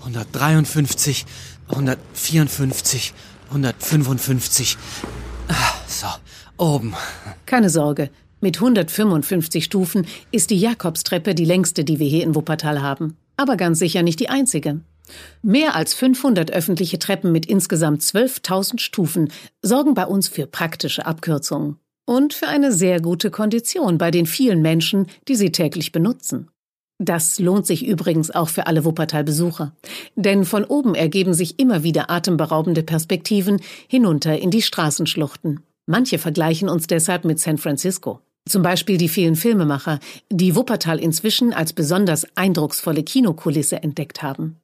153, 154, 155. Ah, So, oben. Keine Sorge, mit 155 Stufen ist die Jakobstreppe die längste, die wir hier in Wuppertal haben. Aber ganz sicher nicht die einzige. Mehr als 500 öffentliche Treppen mit insgesamt 12.000 Stufen sorgen bei uns für praktische Abkürzungen. Und für eine sehr gute Kondition bei den vielen Menschen, die sie täglich benutzen. Das lohnt sich übrigens auch für alle Wuppertal-Besucher. Denn von oben ergeben sich immer wieder atemberaubende Perspektiven hinunter in die Straßenschluchten. Manche vergleichen uns deshalb mit San Francisco. Zum Beispiel die vielen Filmemacher, die Wuppertal inzwischen als besonders eindrucksvolle Kinokulisse entdeckt haben.